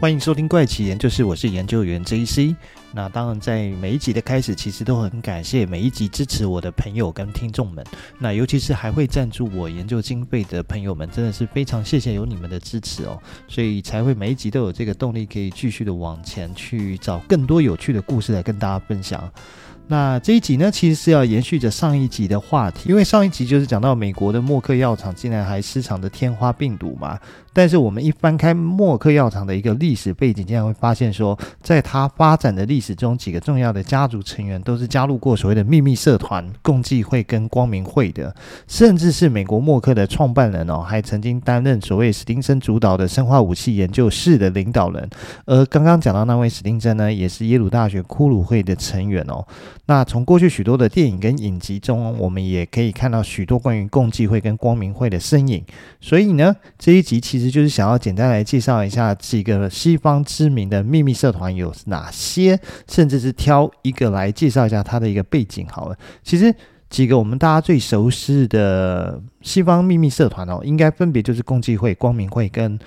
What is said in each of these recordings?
欢迎收听怪奇研究室，我是研究员 JC。那当然，在每一集的开始，其实都很感谢每一集支持我的朋友跟听众们。那尤其是还会赞助我研究经费的朋友们，真的是非常谢谢有你们的支持哦，所以才会每一集都有这个动力，可以继续的往前去找更多有趣的故事来跟大家分享。那这一集呢，其实是要延续着上一集的话题，因为上一集就是讲到美国的默克药厂竟然还失藏着天花病毒嘛。但是我们一翻开默克药厂的一个历史背景，竟然会发现说，在它发展的历史中，几个重要的家族成员都是加入过所谓的秘密社团、共济会跟光明会的，甚至是美国默克的创办人哦，还曾经担任所谓史丁森主导的生化武器研究室的领导人。而刚刚讲到那位史丁森呢，也是耶鲁大学骷髅会的成员哦。那从过去许多的电影跟影集中，我们也可以看到许多关于共济会跟光明会的身影。所以呢，这一集其实。就是想要简单来介绍一下几个西方知名的秘密社团有哪些，甚至是挑一个来介绍一下它的一个背景好了。其实几个我们大家最熟悉的西方秘密社团哦，应该分别就是共济会、光明会跟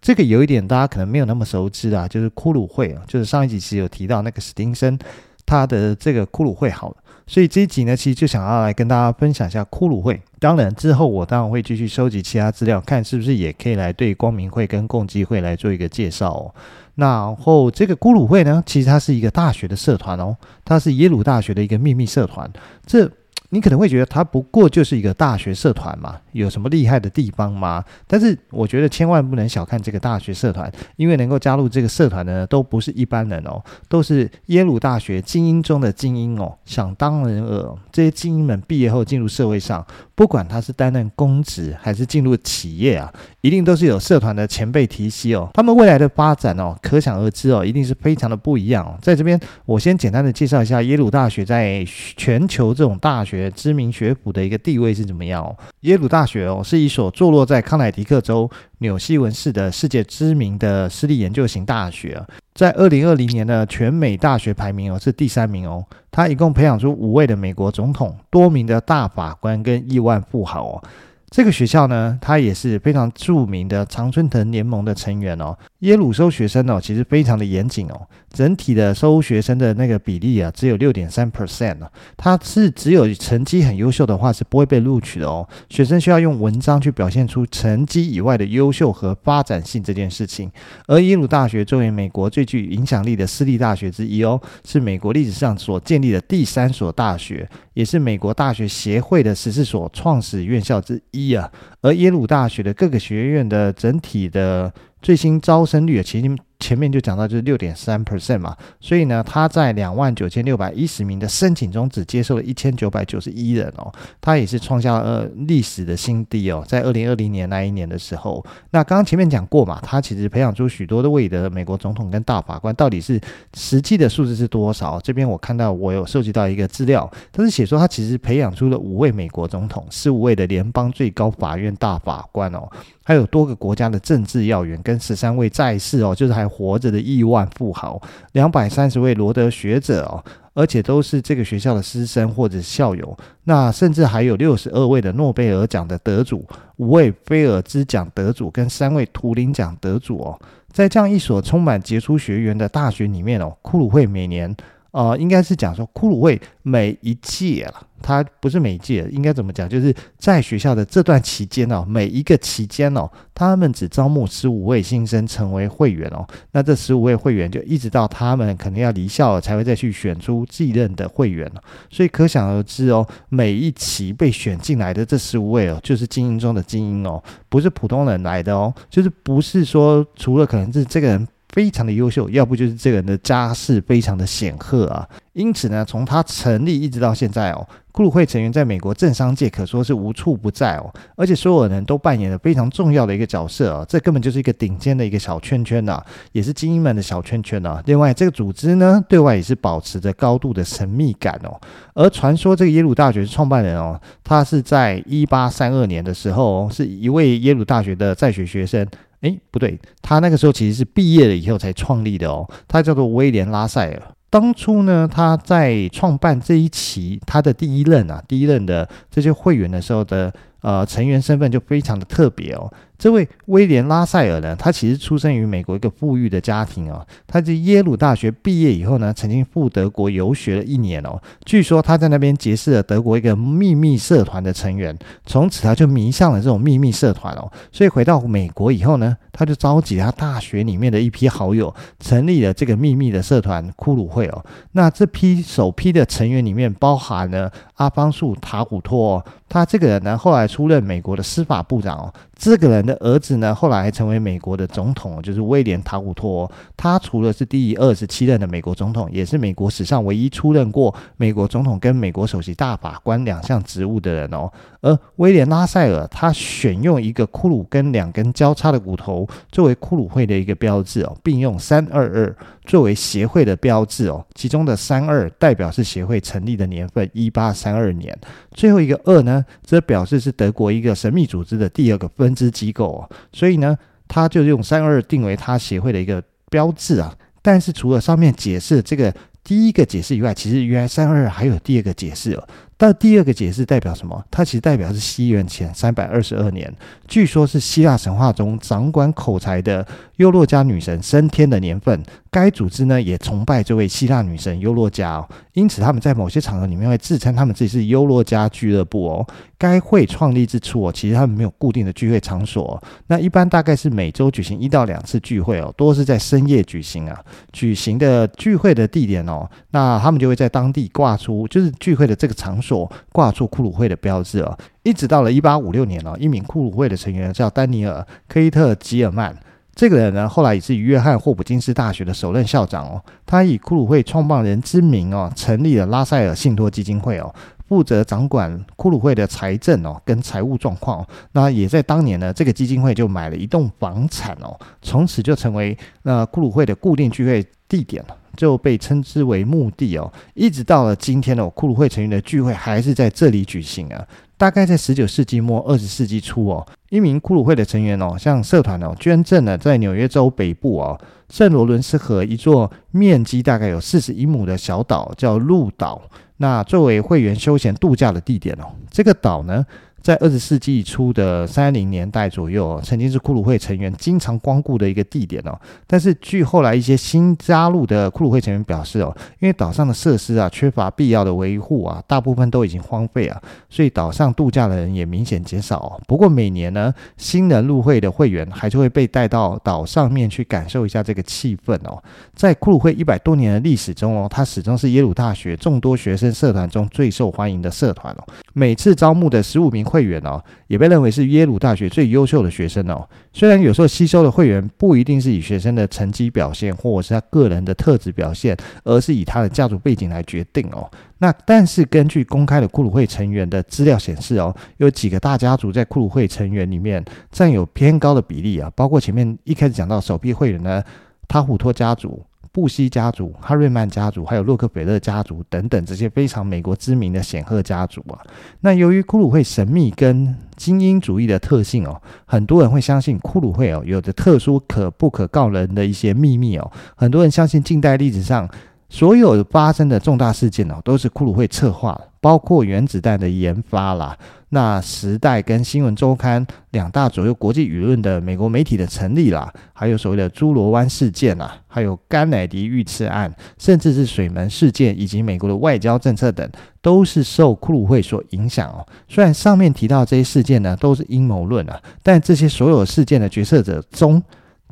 这个有一点大家可能没有那么熟知啊，就是骷髅会啊，就是上一集其实有提到那个史丁森他的这个骷髅会好了。所以这一集呢，其实就想要来跟大家分享一下骷髅会。当然之后我当然会继续收集其他资料，看是不是也可以来对光明会跟共济会来做一个介绍哦。然后这个骷髅会呢，其实它是一个大学的社团哦，它是耶鲁大学的一个秘密社团。这你可能会觉得它不过就是一个大学社团嘛，有什么厉害的地方吗？但是我觉得千万不能小看这个大学社团，因为能够加入这个社团的呢，都不是一般人哦，都是耶鲁大学精英中的精英哦。想当然尔，这些精英们毕业后进入社会上，不管他是担任公职还是进入企业啊，一定都是有社团的前辈提携哦。他们未来的发展哦，可想而知哦，一定是非常的不一样哦。在这边，我先简单的介绍一下耶鲁大学在全球这种大学。知名学府的一个地位是怎么样哦？耶鲁大学哦，是一所坐落在康乃狄克州纽西文市的世界知名的私立研究型大学，在二零二零年的全美大学排名哦是第三名哦。他一共培养出五位的美国总统、多名的大法官跟亿万富豪哦。这个学校呢，它也是非常著名的常春藤联盟的成员哦。耶鲁收学生哦，其实非常的严谨哦。整体的收学生的那个比例啊，只有六点三 percent。它是只有成绩很优秀的话是不会被录取的哦。学生需要用文章去表现出成绩以外的优秀和发展性这件事情。而耶鲁大学作为美国最具影响力的私立大学之一哦，是美国历史上所建立的第三所大学，也是美国大学协会的十四所创始院校之一。一啊，而耶鲁大学的各个学院的整体的最新招生率啊，其实。前面就讲到就是六点三 percent 嘛，所以呢，他在两万九千六百一十名的申请中，只接受了一千九百九十一人哦，他也是创下了历史的新低哦，在二零二零年那一年的时候，那刚刚前面讲过嘛，他其实培养出许多的位的美国总统跟大法官，到底是实际的数字是多少？这边我看到我有收集到一个资料，他是写说他其实培养出了五位美国总统，十五位的联邦最高法院大法官哦。还有多个国家的政治要员，跟十三位在世哦，就是还活着的亿万富豪，两百三十位罗德学者哦，而且都是这个学校的师生或者校友。那甚至还有六十二位的诺贝尔奖的得主，五位菲尔兹奖得主，跟三位图灵奖得主哦。在这样一所充满杰出学员的大学里面哦，骷髅会每年。呃，应该是讲说，骷髅会每一届了，他不是每一届，应该怎么讲？就是在学校的这段期间哦，每一个期间哦，他们只招募十五位新生成为会员哦。那这十五位会员就一直到他们可能要离校了，才会再去选出继任的会员。所以可想而知哦，每一期被选进来的这十五位哦，就是精英中的精英哦，不是普通人来的哦，就是不是说除了可能是这个人。非常的优秀，要不就是这个人的家世非常的显赫啊。因此呢，从他成立一直到现在哦，骷髅会成员在美国政商界可说是无处不在哦，而且所有人都扮演了非常重要的一个角色啊。这根本就是一个顶尖的一个小圈圈呐，也是精英们的小圈圈呐。另外，这个组织呢，对外也是保持着高度的神秘感哦。而传说这个耶鲁大学创办人哦，他是在一八三二年的时候，是一位耶鲁大学的在学学生。哎，不对，他那个时候其实是毕业了以后才创立的哦。他叫做威廉拉塞尔。当初呢，他在创办这一期他的第一任啊，第一任的这些会员的时候的呃成员身份就非常的特别哦。这位威廉拉塞尔呢，他其实出生于美国一个富裕的家庭哦。他在耶鲁大学毕业以后呢，曾经赴德国游学了一年哦。据说他在那边结识了德国一个秘密社团的成员，从此他就迷上了这种秘密社团哦。所以回到美国以后呢，他就召集他大学里面的一批好友，成立了这个秘密的社团骷髅会哦。那这批首批的成员里面包含了阿方素塔古托哦。他这个人呢，后来出任美国的司法部长哦。这个人的儿子呢，后来还成为美国的总统，就是威廉塔古托。他除了是第二十七任的美国总统，也是美国史上唯一出任过美国总统跟美国首席大法官两项职务的人哦。而威廉拉塞尔，他选用一个骷髅跟两根交叉的骨头作为骷髅会的一个标志哦，并用三二二作为协会的标志哦。其中的三二代表是协会成立的年份一八三二年，最后一个二呢，则表示是德国一个神秘组织的第二个分支机构哦。所以呢，他就用三二二定为他协会的一个标志啊。但是除了上面解释这个第一个解释以外，其实原来三二二还有第二个解释哦。但第二个解释代表什么？它其实代表是西元前三百二十二年，据说是希腊神话中掌管口才的优洛加女神升天的年份。该组织呢也崇拜这位希腊女神优洛加哦，因此他们在某些场合里面会自称他们自己是优洛加俱乐部哦。该会创立之初哦，其实他们没有固定的聚会场所，那一般大概是每周举行一到两次聚会哦，多是在深夜举行啊。举行的聚会的地点哦，那他们就会在当地挂出就是聚会的这个场所挂出骷髅会的标志哦。一直到了一八五六年哦，一名骷髅会的成员叫丹尼尔·科伊特·吉尔曼。这个人呢，后来也是约翰霍普金斯大学的首任校长哦。他以骷髅会创办人之名哦，成立了拉塞尔信托基金会哦，负责掌管骷髅会的财政哦跟财务状况。那也在当年呢，这个基金会就买了一栋房产哦，从此就成为那骷髅会的固定聚会地点了，就被称之为墓地哦。一直到了今天哦，骷髅会成员的聚会还是在这里举行啊。大概在十九世纪末二十世纪初哦，一名骷髅会的成员哦，向社团哦捐赠了在纽约州北部哦圣罗伦斯河一座面积大概有四十一亩的小岛，叫鹿岛，那作为会员休闲度假的地点哦。这个岛呢，在二十世纪初的三零年代左右，曾经是骷髅会成员经常光顾的一个地点哦。但是据后来一些新加入的骷髅会成员表示哦，因为岛上的设施啊缺乏必要的维护啊，大部分都已经荒废啊，所以岛上度假的人也明显减少。不过每年呢，新人入会的会员还是会被带到岛上面去感受一下这个气氛哦。在骷髅会一百多年的历史中哦，它始终是耶鲁大学众多学生社团中最受欢迎的社团哦。每次招募的十五名会员哦，也被认为是耶鲁大学最优秀的学生哦。虽然有时候吸收的会员不一定是以学生的成绩表现，或者是他个人的特质表现，而是以他的家族背景来决定哦。那但是根据公开的骷髅会成员的资料显示哦，有几个大家族在骷髅会成员里面占有偏高的比例啊，包括前面一开始讲到首批会员呢，塔虎托家族。布希家族、哈瑞曼家族，还有洛克菲勒家族等等这些非常美国知名的显赫家族啊。那由于骷髅会神秘跟精英主义的特性哦，很多人会相信骷髅会哦有着特殊可不可告人的一些秘密哦。很多人相信近代历史上所有发生的重大事件哦，都是骷髅会策划。包括原子弹的研发啦，那时代跟新闻周刊两大左右国际舆论的美国媒体的成立啦，还有所谓的猪玀湾事件啦，还有甘乃迪遇刺案，甚至是水门事件以及美国的外交政策等，都是受骷髅会所影响哦。虽然上面提到这些事件呢都是阴谋论啊，但这些所有事件的决策者中，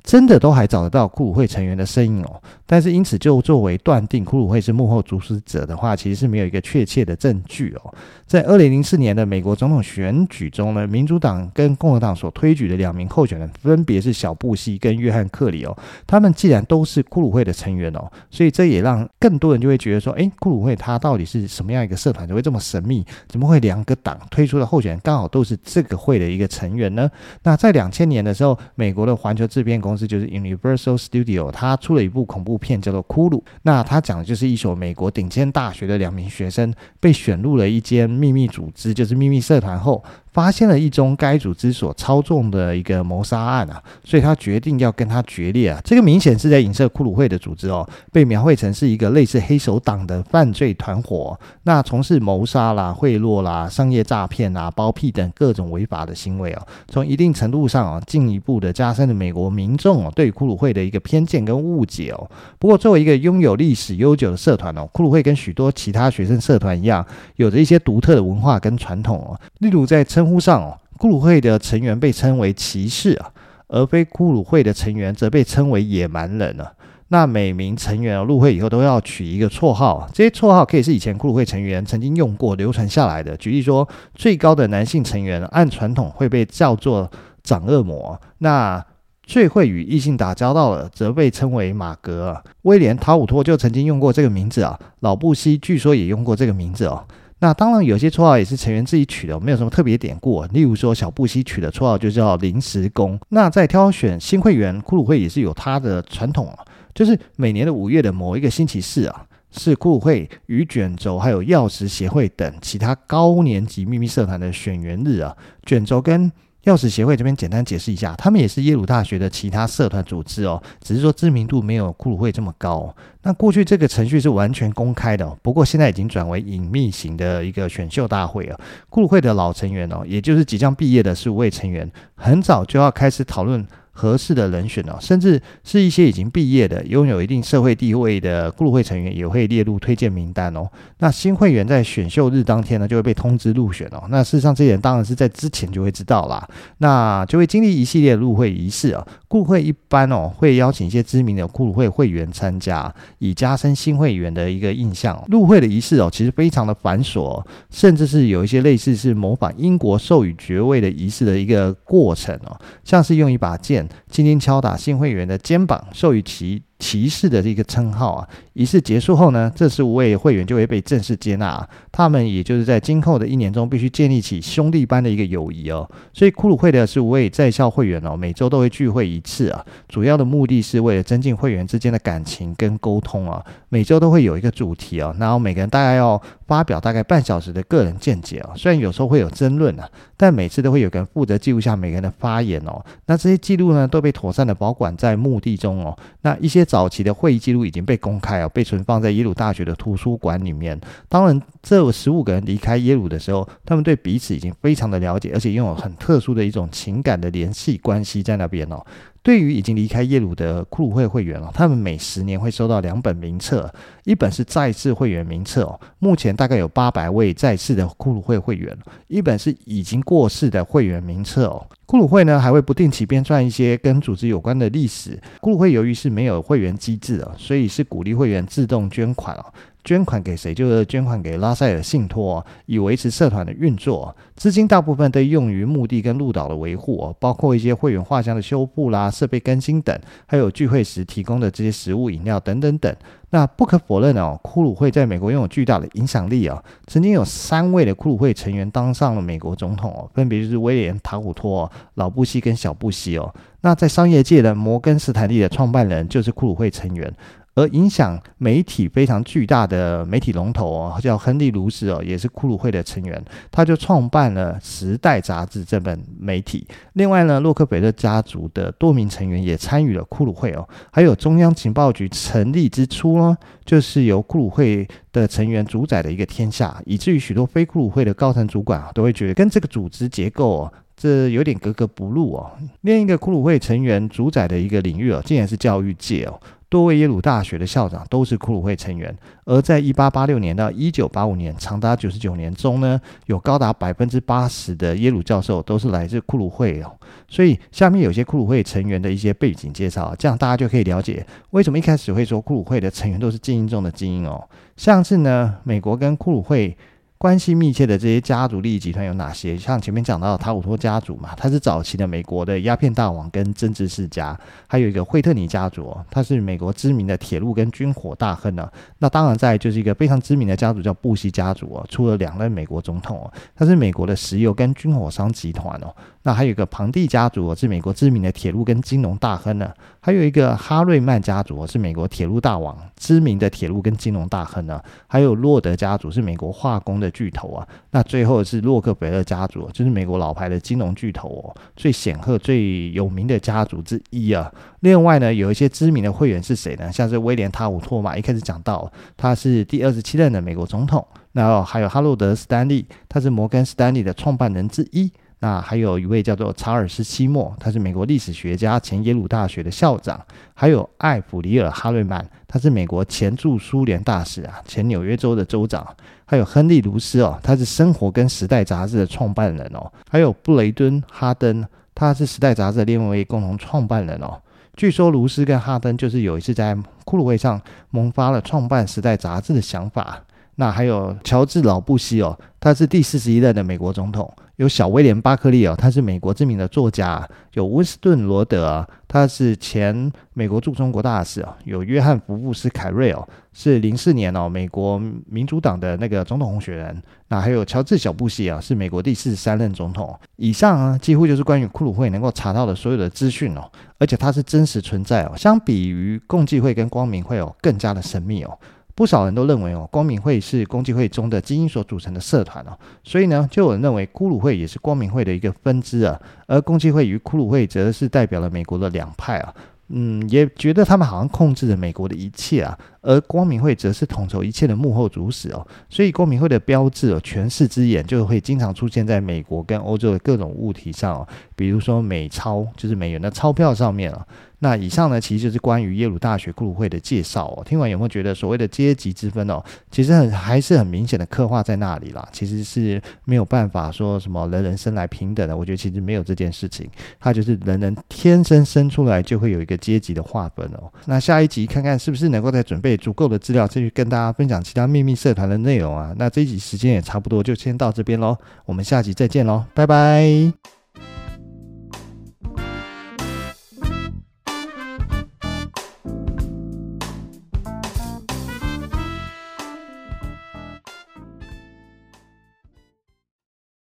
真的都还找得到骷髅会成员的身影哦，但是因此就作为断定骷髅会是幕后主使者的话，其实是没有一个确切的证据哦。在二零零四年的美国总统选举中呢，民主党跟共和党所推举的两名候选人分别是小布希跟约翰克里哦。他们既然都是骷髅会的成员哦，所以这也让更多人就会觉得说，诶，骷髅会它到底是什么样一个社团，怎会这么神秘？怎么会两个党推出的候选人刚好都是这个会的一个成员呢？那在两千年的时候，美国的环球制片公公司就是 Universal Studio，他出了一部恐怖片叫做《骷髅》。那他讲的就是一所美国顶尖大学的两名学生被选入了一间秘密组织，就是秘密社团后，发现了一宗该组织所操纵的一个谋杀案啊，所以他决定要跟他决裂啊。这个明显是在影射库鲁会的组织哦，被描绘成是一个类似黑手党的犯罪团伙，那从事谋杀啦、贿赂啦、商业诈骗啦、包庇等各种违法的行为哦。从一定程度上啊，进一步的加深了美国民众哦对库鲁会的一个偏见跟误解哦。不过，作为一个拥有历史悠久的社团哦，库鲁会跟许多其他学生社团一样，有着一些独特的文化跟传统哦。例如在称呼上哦，库鲁会的成员被称为骑士啊，而非库鲁会的成员则被称为野蛮人啊。那每名成员入会以后都要取一个绰号，这些绰号可以是以前库鲁会成员曾经用过、流传下来的。举例说，最高的男性成员按传统会被叫做长恶魔，那最会与异性打交道的则被称为马格。威廉塔武托就曾经用过这个名字啊，老布希据说也用过这个名字哦。那当然，有些绰号也是成员自己取的，没有什么特别典故。例如说，小布希取的绰号就叫临时工。那在挑选新会员，库鲁会也是有它的传统啊，就是每年的五月的某一个星期四啊，是库鲁会与卷轴还有钥匙协会等其他高年级秘密社团的选员日啊。卷轴跟钥匙协会这边简单解释一下，他们也是耶鲁大学的其他社团组织哦，只是说知名度没有库鲁会这么高。那过去这个程序是完全公开的，不过现在已经转为隐秘型的一个选秀大会了。库鲁会的老成员哦，也就是即将毕业的十五位成员，很早就要开始讨论。合适的人选哦，甚至是一些已经毕业的、拥有一定社会地位的库鲁会成员，也会列入推荐名单哦。那新会员在选秀日当天呢，就会被通知入选哦。那事实上，这些人当然是在之前就会知道啦，那就会经历一系列入会仪式啊。库鲁会一般哦，会邀请一些知名的库鲁会会员参加，以加深新会员的一个印象。入会的仪式哦，其实非常的繁琐，甚至是有一些类似是模仿英国授予爵位的仪式的一个过程哦，像是用一把剑。轻轻敲打新会员的肩膀，授予其骑士的这个称号啊，仪式结束后呢，这十五位会员就会被正式接纳。他们也就是在今后的一年中，必须建立起兄弟般的一个友谊哦。所以，库鲁会的十五位在校会员哦，每周都会聚会一次啊。主要的目的是为了增进会员之间的感情跟沟通啊。每周都会有一个主题哦，然后每个人大概要发表大概半小时的个人见解哦。虽然有时候会有争论啊，但每次都会有个人负责记录下每个人的发言哦。那这些记录呢，都被妥善的保管在墓地中哦。那一些早期的会议记录已经被公开啊，被存放在耶鲁大学的图书馆里面。当然，这十五个人离开耶鲁的时候，他们对彼此已经非常的了解，而且拥有很特殊的一种情感的联系关系在那边哦。对于已经离开耶鲁的库鲁会会员哦，他们每十年会收到两本名册，一本是在世会员名册哦，目前大概有八百位在世的库鲁会会员；一本是已经过世的会员名册哦。库鲁会呢还会不定期编撰一些跟组织有关的历史。库鲁会由于是没有会员机制哦，所以是鼓励会员自动捐款哦。捐款给谁？就是捐款给拉塞尔信托，以维持社团的运作。资金大部分都用于墓地跟鹿岛的维护，包括一些会员画像的修复啦、设备更新等，还有聚会时提供的这些食物、饮料等等等。那不可否认哦，库鲁会在美国拥有巨大的影响力啊。曾经有三位的库鲁会成员当上了美国总统哦，分别就是威廉塔古托、老布希跟小布希哦。那在商业界的摩根斯坦利的创办人就是库鲁会成员。而影响媒体非常巨大的媒体龙头哦，叫亨利·卢斯哦，也是库鲁会的成员，他就创办了《时代》杂志这本媒体。另外呢，洛克菲勒家族的多名成员也参与了库鲁会哦。还有中央情报局成立之初呢，就是由库鲁会的成员主宰的一个天下，以至于许多非库鲁会的高层主管啊，都会觉得跟这个组织结构哦，这有点格格不入哦。另一个库鲁会成员主宰的一个领域哦，竟然是教育界哦。多位耶鲁大学的校长都是库鲁会成员，而在一八八六年到一九八五年，长达九十九年中呢，有高达百分之八十的耶鲁教授都是来自库鲁会哦。所以下面有些库鲁会成员的一些背景介绍，这样大家就可以了解为什么一开始会说库鲁会的成员都是精英中的精英哦。像是呢，美国跟库鲁会。关系密切的这些家族利益集团有哪些？像前面讲到的塔武托家族嘛，他是早期的美国的鸦片大王跟政治世家，还有一个惠特尼家族，他是美国知名的铁路跟军火大亨呢。那当然在就是一个非常知名的家族叫布希家族哦，出了两任美国总统哦，他是美国的石油跟军火商集团哦。那还有一个庞蒂家族是美国知名的铁路跟金融大亨呢。还有一个哈瑞曼家族是美国铁路大王，知名的铁路跟金融大亨呢。还有洛德家族是美国化工的。巨头啊。那最后是洛克菲勒家族，就是美国老牌的金融巨头哦，最显赫、最有名的家族之一啊。另外呢，有一些知名的会员是谁呢？像是威廉塔伍托嘛，一开始讲到他是第二十七任的美国总统。那还有哈洛德·史丹利，他是摩根·史丹利的创办人之一。那还有一位叫做查尔斯·西莫，他是美国历史学家，前耶鲁大学的校长。还有艾弗里尔·哈瑞曼，他是美国前驻苏联大使啊，前纽约州的州长。还有亨利·卢斯哦，他是《生活》跟《时代》杂志的创办人哦。还有布雷顿·哈登，他是《时代》杂志的另外一位共同创办人哦。据说卢斯跟哈登就是有一次在骷髅会上萌发了创办《时代》杂志的想法。那还有乔治·老布希哦，他是第四十一任的美国总统。有小威廉·巴克利哦，他是美国知名的作家。有温斯顿·罗德啊，他是前美国驻中国大使啊。有约翰·福布斯·凯瑞哦，是零四年哦美国民主党的那个总统候选人。那还有乔治·小布希啊，是美国第四十三任总统。以上啊，几乎就是关于骷髅会能够查到的所有的资讯哦，而且它是真实存在哦。相比于共济会跟光明会哦，更加的神秘哦。不少人都认为哦，光明会是公济会中的精英所组成的社团哦，所以呢，就有人认为骷髅会也是光明会的一个分支啊，而公济会与骷髅会则是代表了美国的两派啊。嗯，也觉得他们好像控制着美国的一切啊，而光明会则是统筹一切的幕后主使哦，所以光明会的标志哦，权势之眼就会经常出现在美国跟欧洲的各种物体上哦，比如说美钞，就是美元的钞票上面啊。那以上呢，其实就是关于耶鲁大学骷髅会的介绍哦。听完有没有觉得所谓的阶级之分哦，其实很还是很明显的刻画在那里啦。其实是没有办法说什么人人生来平等的，我觉得其实没有这件事情，它就是人人天生生出来就会有一个阶级的划分哦。那下一集看看是不是能够再准备足够的资料，继续跟大家分享其他秘密社团的内容啊。那这一集时间也差不多，就先到这边喽。我们下集再见喽，拜拜。